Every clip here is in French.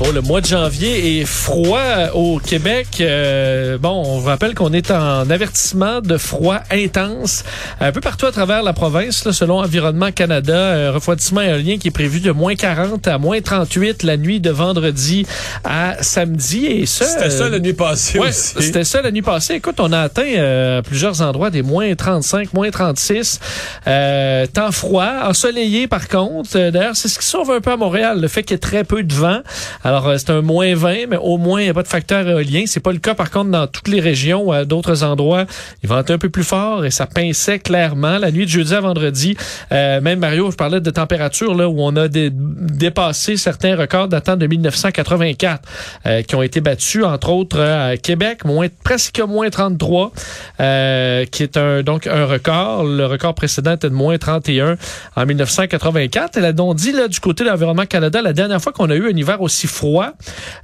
Oh, le mois de janvier est froid au Québec. Euh, bon, on vous rappelle qu'on est en avertissement de froid intense un peu partout à travers la province, là, selon Environnement Canada. Un refroidissement aérien qui est prévu de moins 40 à moins 38 la nuit de vendredi à samedi. Et ça, C'était ça la nuit passée ouais, aussi. c'était ça la nuit passée. Écoute, on a atteint euh, à plusieurs endroits des moins 35, moins 36. Euh, temps froid, ensoleillé par contre. Euh, D'ailleurs, c'est ce qui sauve un peu à Montréal, le fait qu'il y ait très peu de vent. Alors, euh, c'est un moins 20, mais au moins, il n'y a pas de facteur éolien. C'est pas le cas, par contre, dans toutes les régions à d'autres endroits. Il ventait un peu plus fort et ça pinçait clairement. La nuit de jeudi à vendredi, euh, même Mario, je parlais de température là où on a dé- dépassé certains records datant de 1984 euh, qui ont été battus, entre autres à Québec, moins, presque moins 33, euh, qui est donc un record. Le record précédent était de moins 31 en 1984. Elle a donc dit là, du côté de l'Environnement Canada, la dernière fois qu'on a eu un hiver aussi froid,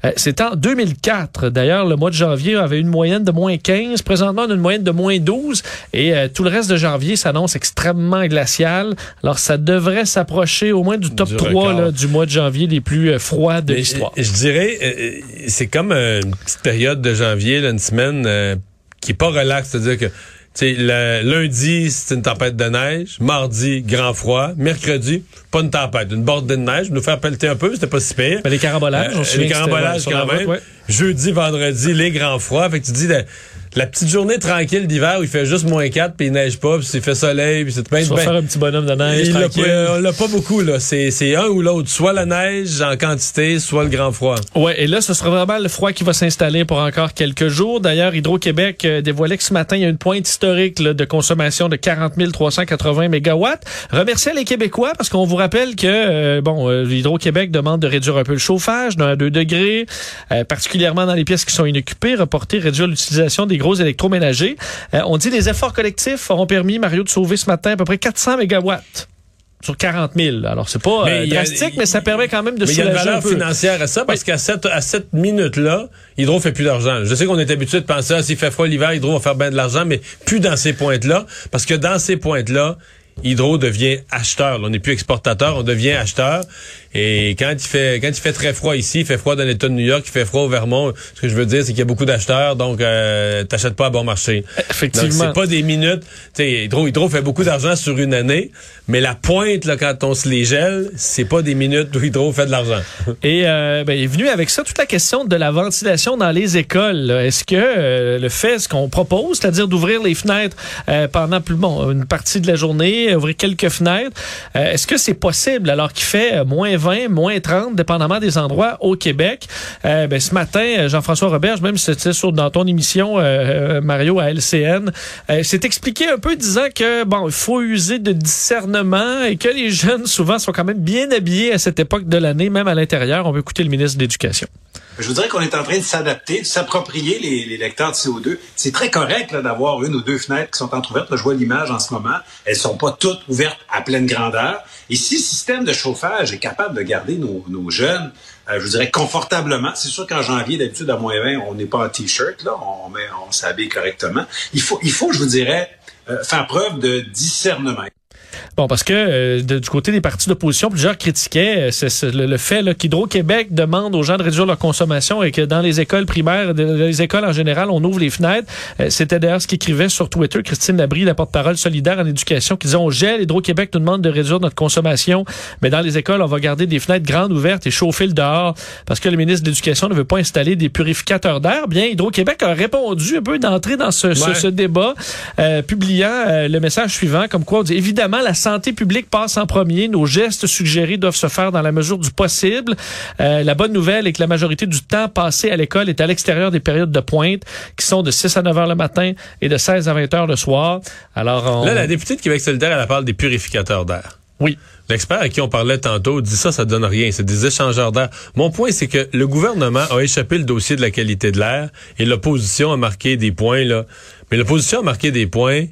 euh, c'était en 2004. D'ailleurs, le mois de janvier avait une moyenne de moins 15. Présentement, on a une moyenne de moins 12. Et euh, tout le reste de janvier s'annonce extrêmement glacial. Alors, ça devrait s'approcher au moins du top Du 3 record. là, du mois de janvier les plus euh, froids de l'histoire. Je, je dirais, c'est comme une petite période de janvier, là, une semaine euh, qui est pas relax, c'est-à-dire que tu sais, le- lundi, c'est une tempête de neige. Mardi, grand froid. Mercredi, pas une tempête, une bordée de neige. Nous faire pelleter un peu, c'était pas si pire. Mais les carambolages, on Euh, souvient les carambolages quand même. route, ouais. Jeudi, vendredi, les grands froids. Fait que tu dis la, petite journée tranquille d'hiver où il fait juste moins 4 puis il neige pas, puis il fait soleil, puis c'est bien vas faire un petit bonhomme de neige tranquille. pas, on l'a pas beaucoup là, c'est c'est un ou l'autre, soit la neige en quantité, soit le grand froid. Ouais, et là, ce sera vraiment le froid qui va s'installer pour encore quelques jours. D'ailleurs, Hydro-Québec euh, dévoilait que ce matin, il y a une pointe historique là, de consommation de 40 380 mégawatts. Remercier les Québécois parce qu'on vous rappelle que euh, bon, euh, Hydro-Québec demande de réduire un peu le chauffage d'un à 2 degrés, euh, particulièrement dans les pièces qui sont inoccupées, reporter, réduire l'utilisation des gros électroménagers. Euh, on dit les efforts collectifs auront permis, Mario, de sauver ce matin à peu près 400 mégawatts sur 40 000. Alors, c'est pas Mais euh, a- drastique, mais ça permet quand même de Mais il y a une valeur financière à ça parce qu'à cette, à cette minute-là, Hydro fait plus d'argent. Je sais qu'on est habitué de penser, ah, s'il fait froid l'hiver, Hydro va faire bien de l'argent, mais plus dans ces pointes-là. Parce que dans ces pointes-là, Hydro devient acheteur. Là, on n'est plus exportateur, on devient acheteur. Et quand il fait quand il fait très froid ici, il fait froid dans l'État de New York, il fait froid au Vermont. Ce que je veux dire, c'est qu'il y a beaucoup d'acheteurs, donc euh, t'achètes pas à bon marché. Effectivement. Donc c'est pas des minutes. Tu sais, Hydro, Hydro fait beaucoup d'argent sur une année, mais la pointe là quand on se les gèle, c'est pas des minutes où Hydro fait de l'argent. Et euh, ben, est venu avec ça toute la question de la ventilation dans les écoles. Est-ce que euh, le fait, ce qu'on propose, c'est-à-dire d'ouvrir les fenêtres euh, pendant plus bon une partie de la journée, ouvrir quelques fenêtres, euh, est-ce que c'est possible alors qu'il fait euh, moins 20, moins 30, dépendamment des endroits au Québec? Euh, ben, ce matin, euh, Jean-François Roberge, même si c'était dans ton émission euh, euh, Mario à LCN, euh, s'est expliqué un peu disant que bon, il faut user de discernement et que les jeunes souvent sont quand même bien habillés à cette époque de l'année, même à l'intérieur. On veut écouter le ministre de l'Éducation. Je vous dirais qu'on est en train de s'adapter, de s'approprier les, les lecteurs de CO2. C'est très correct d'avoir une ou deux fenêtres qui sont entrouvertes. Je vois l'image en ce moment. Elles sont pas toutes ouvertes à pleine grandeur. Et si le système de chauffage est capable de garder nos, nos jeunes, euh, je vous dirais confortablement, c'est sûr qu'en janvier, d'habitude, à moins 20, on n'est pas en T-shirt, là, on, on s'habille correctement. Il faut, il faut, je vous dirais, euh, faire preuve de discernement. Bon, parce que euh, de- du côté des partis d'opposition, plusieurs critiquaient euh, le, le fait qu'Hydro-Québec demande aux gens de réduire leur consommation et que dans les écoles primaires, dans les écoles en général, on ouvre les fenêtres. Euh, C'était d'ailleurs ce qu'écrivait sur Twitter Christine Labrie, la porte-parole solidaire en éducation, qui disait on gèle, Hydro-Québec nous demande de réduire notre consommation, mais dans les écoles, on va garder des fenêtres grandes ouvertes et chauffer le dehors parce que le ministre de l'Éducation ne veut pas installer des purificateurs d'air. Bien, Hydro-Québec a répondu un peu d'entrer dans ce, ce- Ouais. ce débat, euh, publiant euh, le message suivant, comme quoi on dit évidemment la la santé publique passe en premier? Nos gestes suggérés doivent se faire dans la mesure du possible. Euh, la bonne nouvelle est que la majorité du temps passé à l'école est à l'extérieur des périodes de pointe, qui sont de 6 à 9 heures le matin et de 16 à 20 heures le soir. Alors, on... Là, la députée de Québec solidaire, elle parle des purificateurs d'air. Oui. L'expert à qui on parlait tantôt dit ça, ça donne rien. C'est des échangeurs d'air. Mon point, c'est que le gouvernement a échappé le dossier de la qualité de l'air et l'opposition a marqué des points, là. Mais l'opposition a marqué des points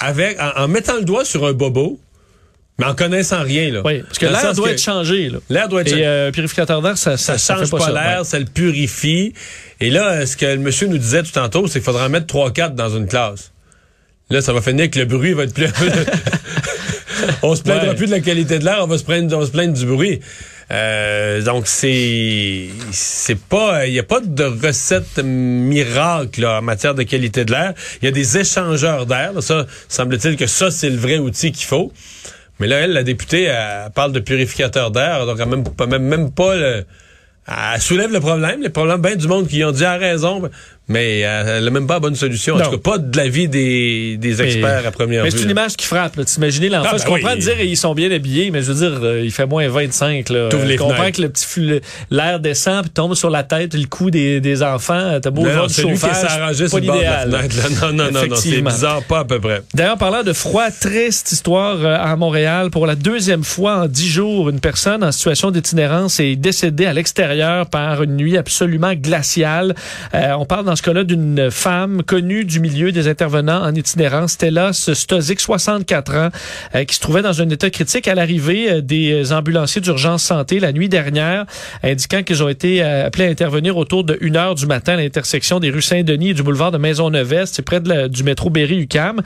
avec, en, en mettant le doigt sur un bobo, mais en connaissant rien, là. Oui, parce que l'air doit que être changé. Là. L'air doit être Et euh, purificateur d'air, ça, ça, ça, change pas, l'air, ouais. ça le purifie. Et là, ce que le monsieur nous disait tout tantôt, c'est qu'il faudra en mettre 3-4 dans une classe. Là, ça va finir que le bruit va être plus... on se plaindra Ouais. plus de la qualité de l'air, on va se plaindre, on va se plaindre du bruit. Euh, donc c'est c'est pas il y a pas de recette miracle là, en matière de qualité de l'air. Il y a des échangeurs d'air. Ça semble-t-il que ça c'est le vrai outil qu'il faut. Mais là elle la députée elle, parle de purificateur d'air donc elle même pas même, même pas le elle soulève le problème, le problème ben du monde qui ont dit à raison, mais elle n'a même pas la bonne solution. En Non. tout cas, pas de l'avis des, des experts à première Mais vue. c'est une image qui frappe. là. T'imagines l'enfant. Ah, je comprends oui. de dire ils sont bien habillés, mais je veux dire, euh, il fait moins 25. Là. Euh, je comprends fenêtres. que le petit l'air descend puis tombe sur la tête, le cou des, des enfants. T'as beau Non, voir non, du c'est lui qui chauffage, arrangé sur pas le bord de la l'idéal. fenêtre. là. Non, non, non, non, c'est bizarre, pas à peu près. D'ailleurs, parlant de froid, triste histoire euh, à Montréal. Pour la deuxième fois en dix jours, une personne en situation d'itinérance est décédée à l'extérieur par une nuit absolument glaciale. Euh, on parle dans ce cas-là d'une femme connue du milieu des intervenants en itinérance, Stella Stozik, 64 ans, euh, qui se trouvait dans un état critique à l'arrivée euh, des ambulanciers d'urgence santé la nuit dernière, indiquant qu'ils ont été euh, appelés à intervenir autour de 1 heure du matin à l'intersection des rues Saint-Denis et du boulevard de Maisonneuve-Est, c'est près du métro Berry-UQAM.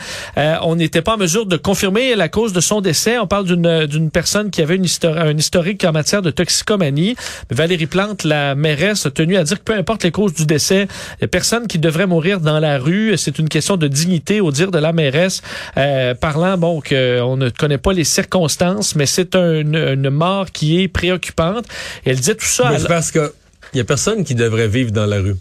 On n'était pas en mesure de confirmer la cause de son décès. On parle d'une personne qui avait une histori- un historique en matière de toxicomanie. Valérie Plante, la mairesse, a tenu à dire que peu importe les causes du décès, y a personne qui devrait mourir dans la rue. C'est une question de dignité, au dire de la mairesse, euh, parlant, bon, qu'on ne connaît pas les circonstances, mais c'est un- une mort qui est préoccupante. Elle disait tout ça. Mais à- c'est parce que il y a personne qui devrait vivre dans la rue.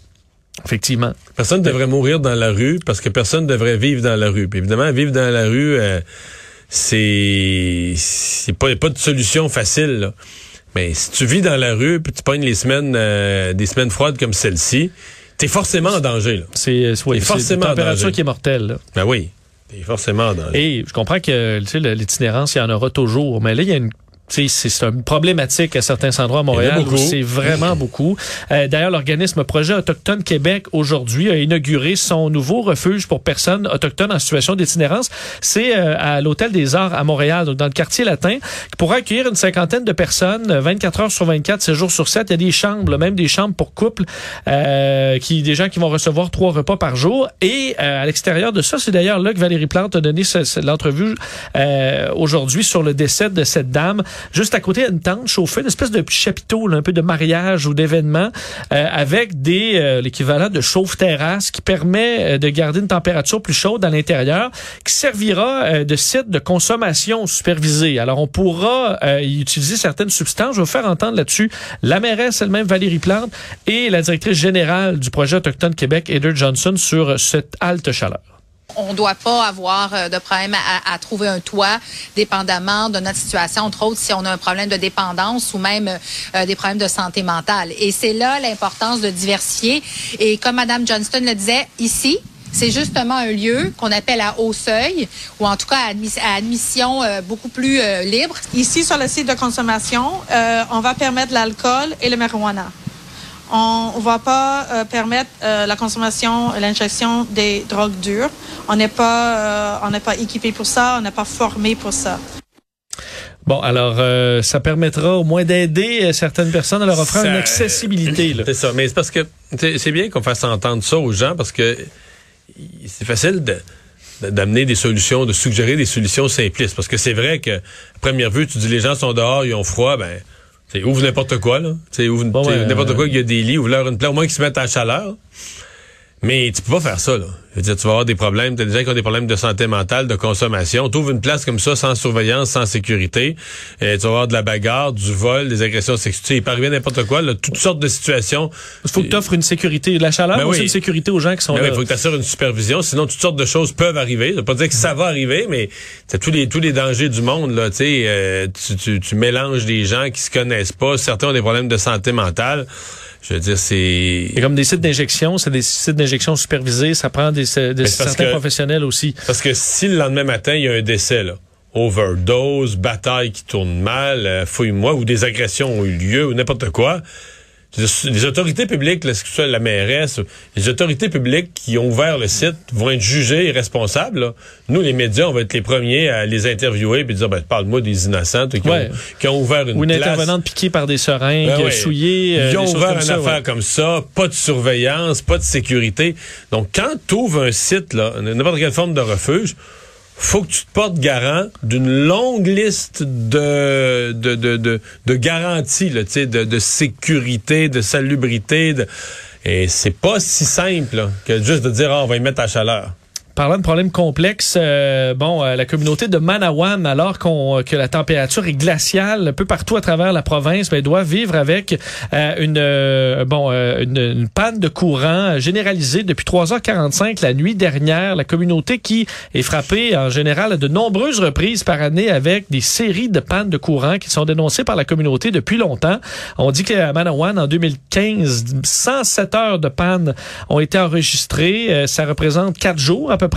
Effectivement. Personne ne devrait mourir dans la rue parce que personne ne devrait vivre dans la rue. Puis évidemment, vivre dans la rue, euh, c'est c'est pas, pas de solution facile. là. Mais si tu vis dans la rue puis tu pognes les semaines euh, des semaines froides comme celle-ci, t'es forcément en danger. Là. C'est oui, Et c'est forcément une en température danger. qui est mortelle. là. Ben oui, t'es forcément en danger. Et je comprends que tu sais, l'itinérance, il y en aura toujours. Mais là, il y a une c'est c'est une problématique à certains endroits à Montréal. où C'est vraiment beaucoup. Euh, D'ailleurs, l'organisme Projet Autochtone Québec aujourd'hui a inauguré son nouveau refuge pour personnes autochtones en situation d'itinérance. C'est euh, à l'Hôtel des Arts à Montréal, donc dans le quartier latin, qui pourra accueillir une cinquantaine de personnes, euh, 24 heures sur 24, 7 jours sur 7. Il y a des chambres, là, même des chambres pour couples, euh, qui des gens qui vont recevoir trois repas par jour. Et euh, à l'extérieur de ça, c'est d'ailleurs là que Valérie Plante a donné l'entrevue euh, aujourd'hui sur le décès de cette dame. Juste à côté, une tente chauffée, une espèce de chapiteau, là, un peu de mariage ou d'événement, euh, avec des euh, l'équivalent de chauffe-terrasse qui permet euh, de garder une température plus chaude à l'intérieur, qui servira de site de consommation supervisée. Alors, on pourra y utiliser certaines substances. Je vais vous faire entendre là-dessus la mairesse elle-même, Valérie Plante, et la directrice générale du projet Autochtone Québec, Heather Johnson, sur cette halte chaleur. On ne doit pas avoir euh, de problème à, trouver un toit, dépendamment de notre situation, entre autres si on a un problème de dépendance ou même euh, des problèmes de santé mentale. Et c'est là l'importance de diversifier. Et comme Mme Johnston le disait, ici, c'est justement un lieu qu'on appelle à haut seuil, ou en tout cas à, admis- à admission euh, beaucoup plus euh, libre. Ici, sur le site de consommation, euh, on va permettre l'alcool et le marijuana. On ne va pas euh, permettre euh, la consommation, l'injection des drogues dures. On n'est pas, euh, on n'est pas équipé pour ça, on n'est pas formé pour ça. Bon, alors, euh, ça permettra au moins d'aider certaines personnes en leur Ça- une accessibilité. C'est ça. Mais c'est parce que c'est bien qu'on fasse entendre ça aux gens parce que c'est facile de- d'amener des solutions, de suggérer des solutions simplistes. Parce que c'est vrai que, à première vue, tu dis les gens sont dehors, ils ont froid, ben, c'est ouvre n'importe quoi, là. Tu sais, ouvre Bon, n'importe quoi, il y a des lits, ouvre-leur une place, au moins qu'ils se mettent à la chaleur. Mais tu peux pas faire ça, là. Je veux dire, tu vas avoir des problèmes, t'as des gens qui ont des problèmes de santé mentale, de consommation. Tu ouvres une place comme ça, sans surveillance, sans sécurité, et tu vas avoir de la bagarre, du vol, des agressions sexuelles. Il peut arriver n'importe quoi, là, toutes sortes de situations. Il faut que tu offres une sécurité, de la chaleur, Ben oui. une sécurité aux gens qui sont Ben là. oui, il faut que tu assures une supervision, sinon toutes sortes de choses peuvent arriver. Ça veut pas dire que ça va arriver, mais t'as tous les tous les dangers du monde là. Tu sais, euh, tu, tu, tu mélanges des gens qui se connaissent pas. Certains ont des problèmes de santé mentale. Je veux dire, c'est C'est comme des sites d'injection, c'est des sites d'injection supervisés, ça prend des, des certains que- professionnels aussi. parce que si le lendemain matin il y a un décès là, overdose, bataille qui tourne mal, euh, fouille-moi ou des agressions ont eu lieu ou n'importe quoi. Les autorités publiques, là, que ce soit la mairesse, les autorités publiques qui ont ouvert le site vont être jugées et responsables. là. Nous, les médias, on va être les premiers à les interviewer et dire, ben, parle-moi des innocents qui, Ouais. ont, qui ont ouvert une Ou une place. intervenante piquée par des seringues, Ben ouais. souillées. euh, Ils ont ouvert une affaire ouais. comme ça, pas de surveillance, pas de sécurité. Donc, quand tu ouvres un site, n'importe quelle forme de refuge, faut que tu te portes garant d'une longue liste de, de, de, garanties, là, de, de sécurité, de salubrité. De... Et c'est pas si simple que juste de dire, ah, on va y mettre à chaleur. Parlant de problèmes complexes, euh, bon, euh, la communauté de Manawan, alors qu'on que la température est glaciale un peu partout à travers la province, ben, doit vivre avec euh, une euh, bon euh, une, une panne de courant généralisée depuis 3h45 la nuit dernière. La communauté qui est frappée en général à de nombreuses reprises par année avec des séries de pannes de courant qui sont dénoncées par la communauté depuis longtemps. On dit qu'à Manawan, en 2015, 107 heures de panne ont été enregistrées. Euh, ça représente quatre jours à peu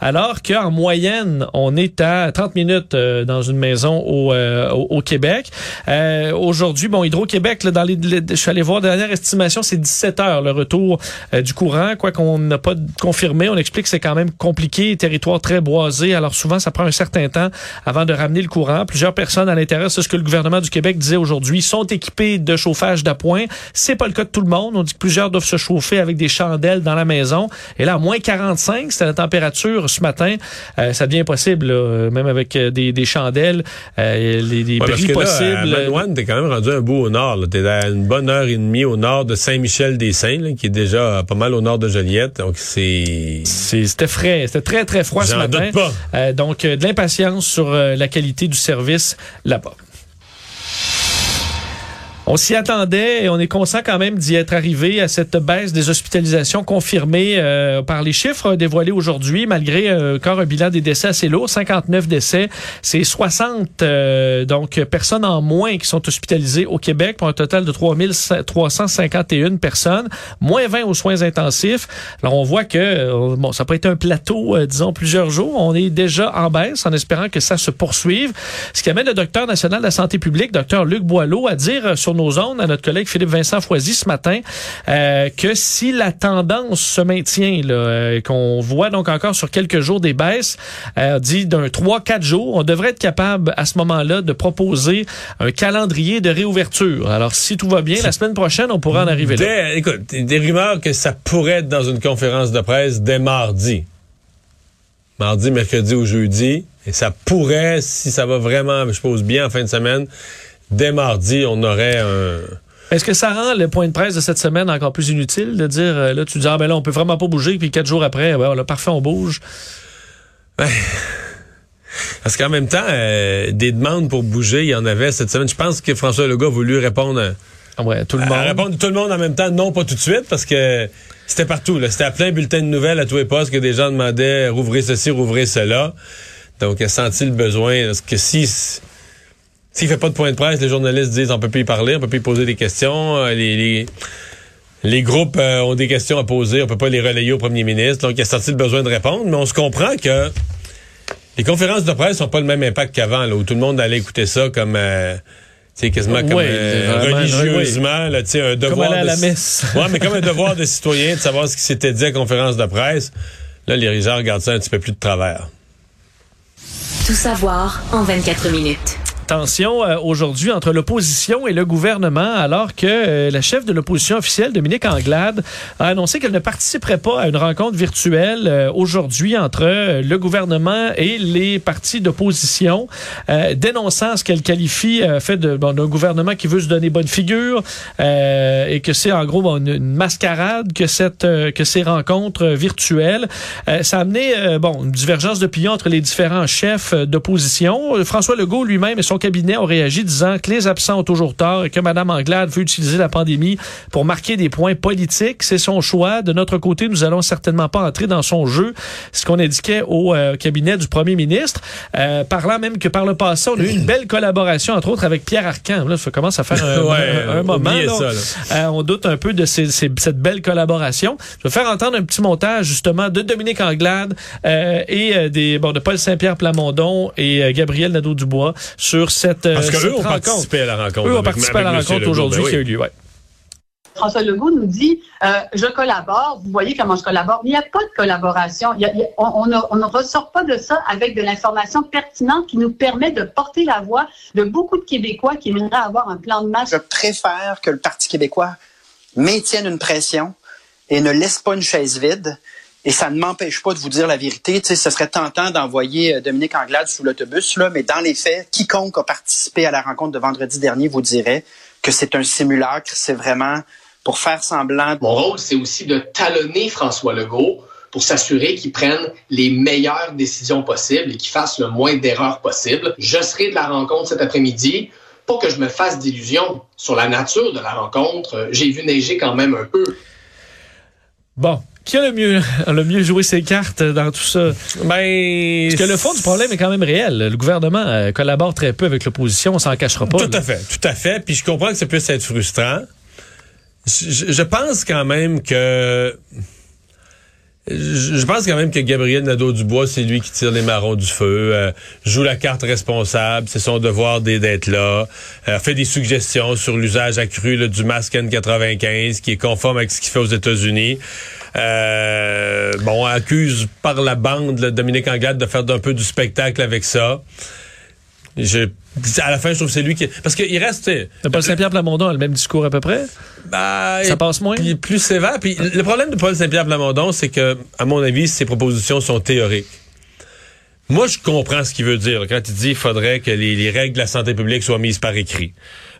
alors qu'en moyenne, on est à 30 minutes euh, dans une maison au, euh, au, Québec. Euh, Aujourd'hui, bon, Hydro-Québec, dans les, je suis allé voir, dernière estimation, c'est 17 heures le retour euh, du courant, quoi qu'on n'a pas confirmé. On explique que c'est quand même compliqué, territoire très boisé, alors souvent, ça prend un certain temps avant de ramener le courant. Plusieurs personnes à l'intérieur, c'est ce que le gouvernement du Québec disait aujourd'hui, sont équipés de chauffage d'appoint. C'est pas le cas de tout le monde. On dit que plusieurs doivent se chauffer avec des chandelles dans la maison. Et là, à moins 45, c'était température ce matin. Euh, ça devient là, euh, même avec euh, des, des chandelles, euh, les, les Ouais, bris possibles. à Manoine, t'es quand même rendu un bout au nord. T'es à une bonne heure et demie au nord de Saint-Michel-des-Saints, qui est déjà pas mal au nord de Joliette. Donc, c'est... C'était frais, c'était très très froid ce matin. doute pas. Euh, donc euh, de l'impatience sur euh, la qualité du service là-bas. On s'y attendait et on est conscient quand même d'y être arrivé à cette baisse des hospitalisations confirmées euh, par les chiffres dévoilés aujourd'hui, malgré euh, encore un bilan des décès assez lourd, 59 décès. C'est 60 euh, donc personnes en moins qui sont hospitalisées au Québec pour un total de 3351 personnes, moins 20 aux soins intensifs. Alors on voit que euh, bon, ça peut être un plateau, euh, disons plusieurs jours. On est déjà en baisse, en espérant que ça se poursuive. Ce qui amène le docteur national de la santé publique, docteur Luc Boileau, à dire euh, nos ondes à notre collègue Philippe Vincent Foisy ce matin euh, que si la tendance se maintient, là, euh, qu'on voit donc encore sur quelques jours des baisses, euh, dit d'un 3-4 jours, on devrait être capable à ce moment-là de proposer un calendrier de réouverture. Alors si tout va bien, la semaine prochaine, on pourra en arriver là. Dès- écoute, des rumeurs que ça pourrait être dans une conférence de presse dès mardi. Mardi, mercredi ou jeudi. Et ça pourrait, si ça va vraiment, je suppose, bien en fin de semaine, dès mardi, on aurait un... Est-ce que ça rend le point de presse de cette semaine encore plus inutile de dire, euh, là, tu dis, ah ben là, on peut vraiment pas bouger, puis quatre jours après, ben, là, parfait, on bouge? Parce qu'en même temps, euh, des demandes pour bouger, il y en avait cette semaine. Je pense que François Legault a voulu répondre à, Ah ouais, tout le à monde. répondre tout le monde en même temps, non pas tout de suite, parce que c'était partout. C'était à plein bulletin de nouvelles à tous les postes que des gens demandaient rouvrez ceci, rouvrez cela. Donc, il a senti le besoin. Parce que si s'il fait pas de point de presse, les journalistes disent on peut plus y parler, on peut plus y poser des questions. Euh, Les, les, les groupes euh, ont des questions à poser, on peut pas les relayer au premier ministre. Donc, il a senti le besoin de répondre, mais on se comprend que les conférences de presse n'ont pas le même impact qu'avant, là, où tout le monde allait écouter ça comme... euh, tu sais, quasiment comme Ouais, euh, religieusement, là, tu sais, un devoir aller à de la ci- messe. ouais, mais comme un devoir de citoyen de savoir ce qui s'était dit à la conférence de presse. Là, les gens regardent ça un petit peu plus de travers. Tout savoir en 24 minutes. Tension euh, aujourd'hui entre l'opposition et le gouvernement, alors que euh, la chef de l'opposition officielle, Dominique Anglade, a annoncé qu'elle ne participerait pas à une rencontre virtuelle euh, aujourd'hui entre le gouvernement et les partis d'opposition, dénonçant ce qu'elle qualifie fait de bon, d'un gouvernement qui veut se donner bonne figure et que c'est en gros une, mascarade que cette que ces rencontres virtuelles. Ça a amené bon une divergence d'opinion entre les différents chefs d'opposition. François Legault lui-même et son cabinet ont réagi disant que les absents ont toujours tort et que Mme Anglade veut utiliser la pandémie pour marquer des points politiques. C'est son choix. De notre côté, nous allons certainement pas entrer dans son jeu. Ce qu'on indiquait au euh, cabinet du premier ministre, euh, parlant même que par le passé, on a eu une belle collaboration, entre autres avec Pierre Arcan. Là, ça commence à faire un, Ouais, un- un moment. oubliez là. ça, là. Euh, on doute un peu de ces- ces- cette belle collaboration. Je vais faire entendre un petit montage justement de Dominique Anglade euh, et des bon de Paul Saint-Pierre Plamondon et Gabriel Nadeau-Dubois sur cette, euh, Parce cette qu'eux ont rencontre. participé à la rencontre. Eux ont participé à la rencontre aujourd'hui Ben qui a eu lieu. Ouais. François Legault nous dit euh, je collabore, vous voyez comment je collabore. Mais il n'y a pas de collaboration. Il y a- il y a- on, on ne- on ne ressort pas de ça avec de l'information pertinente qui nous permet de porter la voix de beaucoup de Québécois qui aimeraient avoir un plan de match. Je préfère que le Parti québécois maintienne une pression et ne laisse pas une chaise vide. Et ça ne m'empêche pas de vous dire la vérité. Tu sais, ce serait tentant d'envoyer euh, Dominique Anglade sous l'autobus, là, mais dans les faits, quiconque a participé à la rencontre de vendredi dernier vous dirait que c'est un simulacre. C'est vraiment pour faire semblant. Mon rôle, c'est aussi de talonner François Legault pour s'assurer qu'il prenne les meilleures décisions possibles et qu'il fasse le moins d'erreurs possible. Je serai de la rencontre cet après-midi. Pas que je me fasse d'illusions sur la nature de la rencontre. Euh, J'ai vu neiger quand même un peu. Bon. Qui a le mieux, le mieux joué ses cartes dans tout ça? Ben, Parce que le fond du problème est quand même réel. Le gouvernement euh, collabore très peu avec l'opposition, on s'en cachera pas. Tout là. à fait, tout à fait. Puis je comprends que ça puisse être frustrant. Je, je pense quand même que je pense quand même que Gabriel Nadeau-Dubois, c'est lui qui tire les marrons du feu, euh, joue la carte responsable, c'est son devoir d'être- là, euh, fait des suggestions sur l'usage accru du masque N95 qui est conforme avec ce qu'il fait aux États-Unis. Euh, bon, accuse par la bande là, Dominique Anglade de faire un peu du spectacle avec ça. Je, à la fin, je trouve que c'est lui qui... Parce qu'il reste... Paul Saint-Pierre Plamondon a le même discours à peu près? bah, Ça passe moins? Puis plus sévère. Puis le problème de Paul Saint-Pierre Plamondon, c'est que, à mon avis, ses propositions sont théoriques. Moi, je comprends ce qu'il veut dire quand il dit qu'il faudrait que les, les règles de la santé publique soient mises par écrit.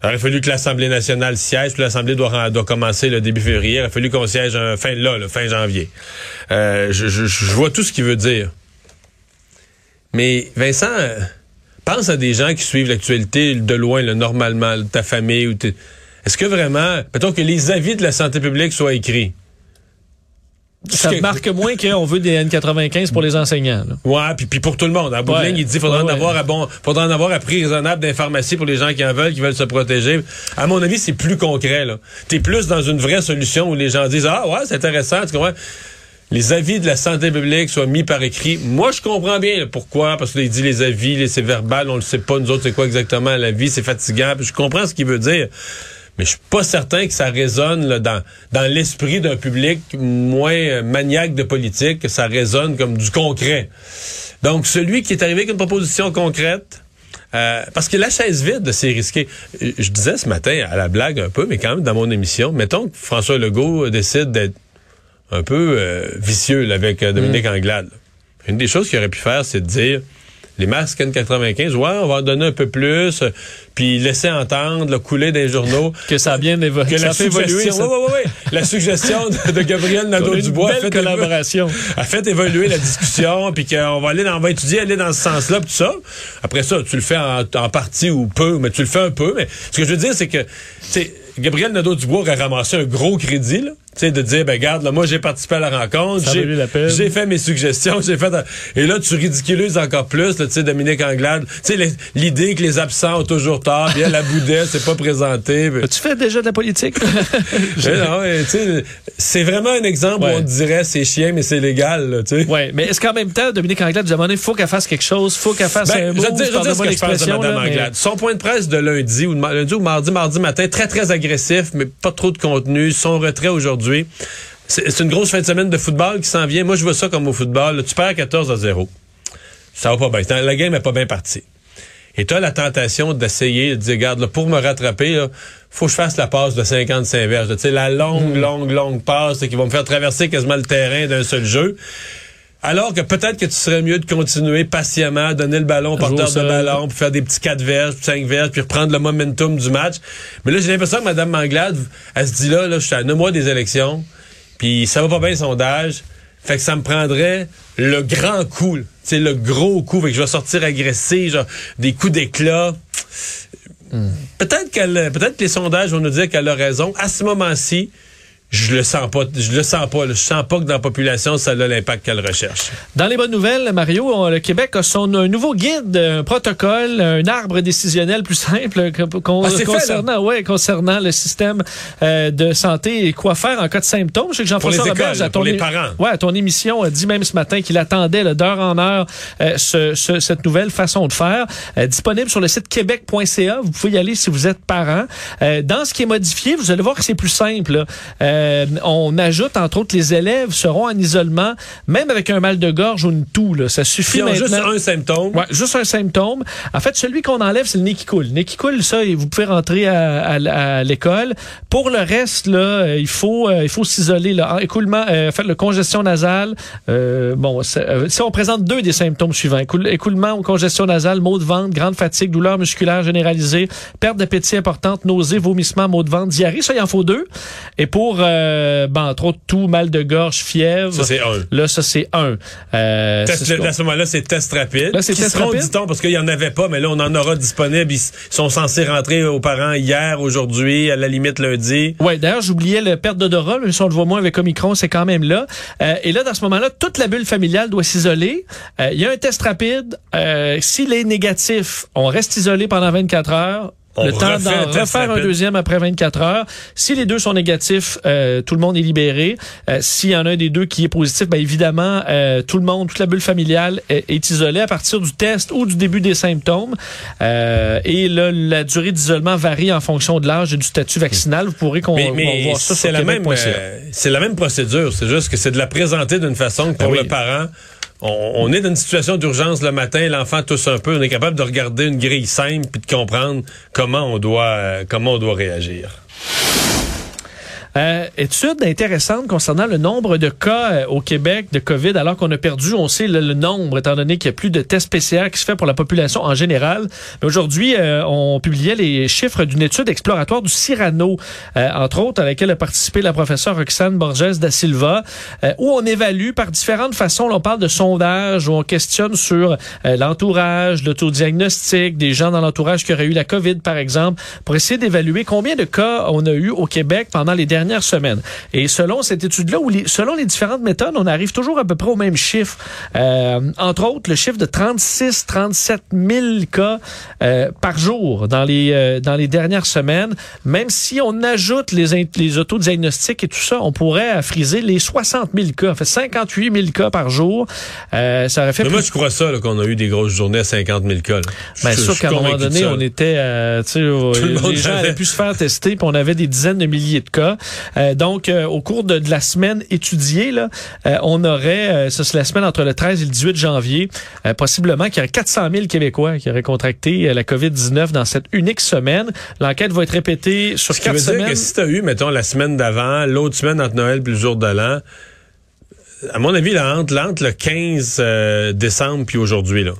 Il aurait fallu que l'Assemblée nationale siège, puis l'Assemblée doit, doit commencer le début février. Il aurait fallu qu'on siège un, fin là, le fin janvier. Euh, je, je- je vois tout ce qu'il veut dire. Mais Vincent, euh, pense à des gens qui suivent l'actualité de loin, là, normalement, ta famille ou t'es- Est-ce que vraiment, mettons que les avis de la santé publique soient écrits? Ça que- marque moins qu'on veut des N95 pour les enseignants. là. Ouais, puis, puis pour tout le monde. En bout de Ouais. ligne, il dit faudra Ouais, en ouais. avoir à bon, faudra en avoir à prix raisonnable d'informatie pour les gens qui en veulent, qui veulent se protéger. À mon avis, c'est plus concret, là. T'es plus dans une vraie solution où les gens disent, ah ouais, c'est intéressant, tu comprends? Les avis de la santé publique soient mis par écrit. Moi, je comprends bien pourquoi, parce qu'il dit les avis, c'est verbal, on le sait pas, nous autres, c'est quoi exactement la vie, c'est fatigant, je comprends ce qu'il veut dire. Mais je suis pas certain que ça résonne là, dans, dans l'esprit d'un public moins euh, maniaque de politique, que ça résonne comme du concret. Donc, celui qui est arrivé avec une proposition concrète, euh, parce que la chaise vide, c'est risqué. Euh, Je disais ce matin, à la blague un peu, mais quand même dans mon émission, mettons que François Legault décide d'être un peu euh, vicieux là, avec euh, Dominique Anglade. Une des choses qu'il aurait pu faire, c'est de dire les masques N95, ouais, on va en donner un peu plus, euh, puis laisser entendre, le couler les journaux. Que ça a bien évo- Que ça la évoluer. suggestion, ça. ouais, ouais, ouais, la suggestion de, de Gabriel Nadeau-Dubois a fait, collaboration. a fait évoluer la discussion, puis qu'on va aller dans, on va étudier, aller dans ce sens-là, puis tout ça. Après ça, tu le fais en, en partie ou peu, mais tu le fais un peu. Mais ce que je veux dire, c'est que, Gabriel Nadeau-Dubois aurait ramassé un gros crédit, là. Sais, de dire, ben, regarde, là, moi, j'ai participé à la rencontre, a j'ai, fait mes suggestions, j'ai fait, et là, tu ridiculises encore plus, tu sais, Dominique Anglade. Tu sais, l'idée que les absents ont toujours tort, bien, la boudette, c'est pas présenté. Tu fais déjà de la politique? non, c'est vraiment un exemple Ouais. où on dirait c'est chien, mais c'est légal, tu sais. Oui, mais est-ce qu'en même temps, Dominique Anglade, moment donné, il faut qu'elle fasse quelque chose, faut qu'elle fasse Ben, un je mot, te je te dire ce que je de Mme là, mais- Anglade. Son point de presse de lundi ou, de lundi ou mardi, mardi matin, très, très agressif, mais pas trop de contenu. Son retrait aujourd'hui. C'est c'est une grosse fin de semaine de football qui s'en vient. Moi, je vois ça comme au football. là, tu perds 14 à 0. Ça va pas bien. La game est pas bien partie. et tu as la tentation d'essayer de dire, regarde, là, pour me rattraper, là, faut que je fasse la passe de 55 verges. Tu sais, la longue, longue, longue passe qui va me faire traverser quasiment le terrain d'un seul jeu. Alors que peut-être que tu serais mieux de continuer patiemment, à donner le ballon porteur de ballon, puis faire des petits 4 verges, puis 5 verges, puis reprendre le momentum du match. Mais là, j'ai l'impression que Mme Manglade, elle se dit là, là, je suis à 9 mois des élections, puis ça va pas bien le sondage. Fait que ça me prendrait le grand coup, c'est le gros coup, fait que je vais sortir agressé, genre des coups d'éclat. Peut-être qu'elle, peut-être que les sondages vont nous dire qu'elle a raison. À ce moment-ci, je le sens pas, je le sens pas. là. Je sens pas que dans la population, ça a l'impact qu'elle recherche. Dans les bonnes nouvelles, Mario, on- le Québec a son un nouveau guide, un protocole, un arbre décisionnel plus simple con- Ah, fait, concernant, ouais, concernant le système euh, de santé et quoi faire en cas de symptômes. Je sais que Jean-François à ton pour les parents. Ouais, à ton émission, a dit même ce matin qu'il attendait d'heure en heure euh, ce- ce- cette nouvelle façon de faire. Euh, disponible sur le site québec.ca. Vous pouvez y aller si vous êtes parent. Euh, dans ce qui est modifié, vous allez voir que c'est plus simple. là. Euh, on ajoute, entre autres, les élèves seront en isolement, même avec un mal de gorge ou une toux. Là. Ça suffit Ils ont maintenant. juste un symptôme. Ouais, juste un symptôme. En fait, celui qu'on enlève, c'est le nez qui coule. Le nez qui coule, ça, vous pouvez rentrer à, à- à l'école. Pour le reste, là, il faut, euh, il faut s'isoler. Écoulement, euh, fait le congestion nasale. euh, bon, euh, si on présente deux des symptômes suivants, Écoule- écoulement ou congestion nasale, maux de ventre, grande fatigue, douleur musculaire généralisée, perte d'appétit importante, nausées, vomissements, maux de ventre, diarrhée, ça, il en faut deux. Et pour, euh, ben, entre autres, tout, mal de gorge, fièvre. Ça, c'est un. Là, ça, c'est un. Euh, Test- c'est ce à ce moment-là, c'est test rapide. Là, c'est Qui test seront, rapide? dit-on, parce qu'il n'y en avait pas, mais là, on en aura disponible. Ils sont censés rentrer aux parents hier, aujourd'hui, à la limite lundi. Ouais, d'ailleurs, j'oubliais le perte d'odorat, même si on le voit moins avec Omicron, c'est quand même là. Euh, et là, dans ce moment-là, toute la bulle familiale doit s'isoler. Euh, Il y a un test rapide. Euh, S'il est négatif, on reste isolé pendant 24 heures. On le temps d'en refaire un deuxième après 24 heures. Si les deux sont négatifs, euh, tout le monde est libéré. Euh, S'il y en a un des deux qui est positif, ben évidemment, euh, tout le monde, toute la bulle familiale est, est isolée à partir du test ou du début des symptômes. Euh, et là, la durée d'isolement varie en fonction de l'âge et du statut vaccinal. Vous pourrez qu'on voir ça sur la même, euh, c'est la même procédure. C'est juste que c'est de la présenter d'une façon que pour Ben oui. le parent, on, est dans une situation d'urgence le matin, l'enfant tousse un peu, on est capable de regarder une grille simple puis de comprendre comment on doit, euh, comment on doit réagir. Euh, étude intéressante concernant le nombre de cas euh, au Québec de COVID, alors qu'on a perdu, on sait, le, nombre, étant donné qu'il n'y a plus de tests PCR qui se fait pour la population en général. Mais aujourd'hui, euh, on publiait les chiffres d'une étude exploratoire du Cyrano, euh, entre autres, à laquelle a participé la professeure Roxane Borges da Silva, euh, où on évalue par différentes façons, on parle de sondage, où on questionne sur l'entourage, l'autodiagnostic, des gens dans l'entourage qui auraient eu la COVID, par exemple, pour essayer d'évaluer combien de cas on a eu au Québec pendant les dernières semaines. Et selon cette étude-là, ou les- selon les différentes méthodes, on arrive toujours à peu près au même chiffre. Euh, entre autres, le chiffre de 36, 37 000 cas euh, par jour dans les euh, dans les dernières semaines. Même si on ajoute les les autodiagnostics et tout ça, on pourrait friser les 60 000 cas. Ça fait 58 000 cas par jour. Ça aurait fait Mais plus moi, je crois ça, qu'on a eu des grosses journées à 50 000 cas. là. Je sûr qu'à un moment donné, on était, tu sais, les gens avait- avaient pu se faire tester, puis on avait des dizaines de milliers de cas. Euh, donc, euh, au cours de, de la semaine étudiée, là, euh, on aurait, ça c'est la semaine entre le 13 et le 18 janvier, possiblement qu'il y aurait 400 000 Québécois qui auraient contracté la COVID-19 dans cette unique semaine. L'enquête va être répétée sur Ce quatre veut dire semaines. que si t'as eu, mettons, la semaine d'avant, l'autre semaine entre Noël et le jour de l'an, à mon avis, là, entre, là, entre le 15 euh, décembre puis aujourd'hui, là,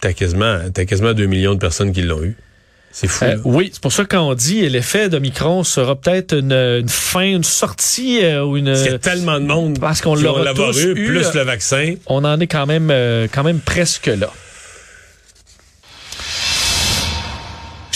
t'as quasiment, t'as quasiment 2 millions de personnes qui l'ont eu. C'est fou. Euh, oui, c'est pour ça que quand on dit l'effet d'Omicron sera peut-être une, une fin, une sortie euh, ou une. Y a tellement de monde Parce qu'on l'aura tous eu, plus euh, le vaccin. on en est quand même, euh, quand même presque là.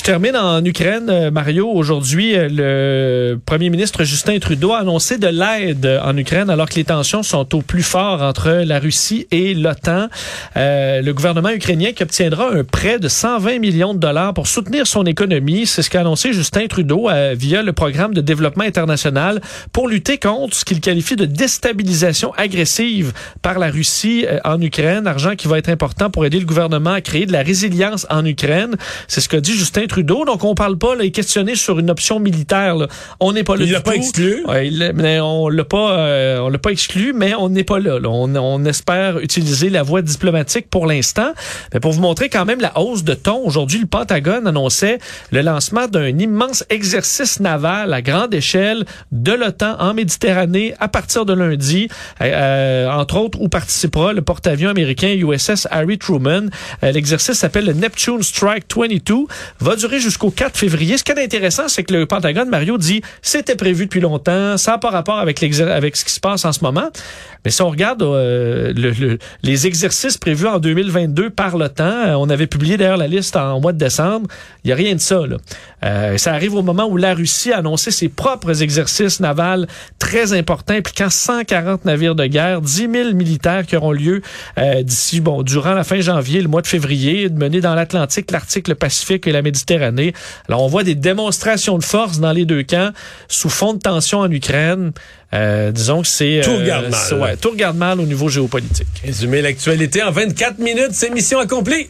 Je termine en Ukraine, euh, Mario. Aujourd'hui, euh, le premier ministre Justin Trudeau a annoncé de l'aide en Ukraine alors que les tensions sont au plus fort entre la Russie et l'OTAN. Euh, le gouvernement ukrainien qui obtiendra un prêt de 120 millions de dollars pour soutenir son économie. C'est ce qu'a annoncé Justin Trudeau via le programme de développement international pour lutter contre ce qu'il qualifie de déstabilisation agressive par la Russie en Ukraine. Argent qui va être important pour aider le gouvernement à créer de la résilience en Ukraine. C'est ce qu'a dit Justin Trudeau. Donc, on parle pas, là, il est questionné sur une option militaire. là. On n'est pas là Il l'a pas exclu? Ouais, il l'a- mais on l'a pas, euh, on l'a pas exclu, mais on n'est pas là. là. On, on espère utiliser la voie diplomatique pour l'instant. Mais pour vous montrer quand même la hausse de ton, aujourd'hui, le Pentagone annonçait le lancement d'un immense exercice naval à grande échelle de l'OTAN en Méditerranée à partir de lundi, euh, euh, entre autres où participera le porte-avions américain USS Harry Truman. Euh, L'exercice s'appelle le Neptune Strike 22, va jusqu'au 4 février. Ce qui est intéressant, c'est que le Pentagone, Mario, dit c'était prévu depuis longtemps, ça n'a pas rapport avec, avec ce qui se passe en ce moment. Mais si on regarde euh, le- le- les exercices prévus en 2022 par l'OTAN, euh, on avait publié d'ailleurs la liste en mois de décembre, il n'y a rien de ça. Euh, ça arrive au moment où la Russie a annoncé ses propres exercices navals très importants, impliquant 140 navires de guerre, 10 000 militaires qui auront lieu d'ici, bon, durant la fin janvier, le mois de février, menés dans l'Atlantique, l'Arctique, le Pacifique et la Méditerranée. Alors, on voit des démonstrations de force dans les deux camps, sous fond de tension en Ukraine. Euh, disons que c'est... Tout regarde mal. Ouais, tout regarde mal au niveau géopolitique. Résumer l'actualité en 24 minutes, c'est mission accomplie.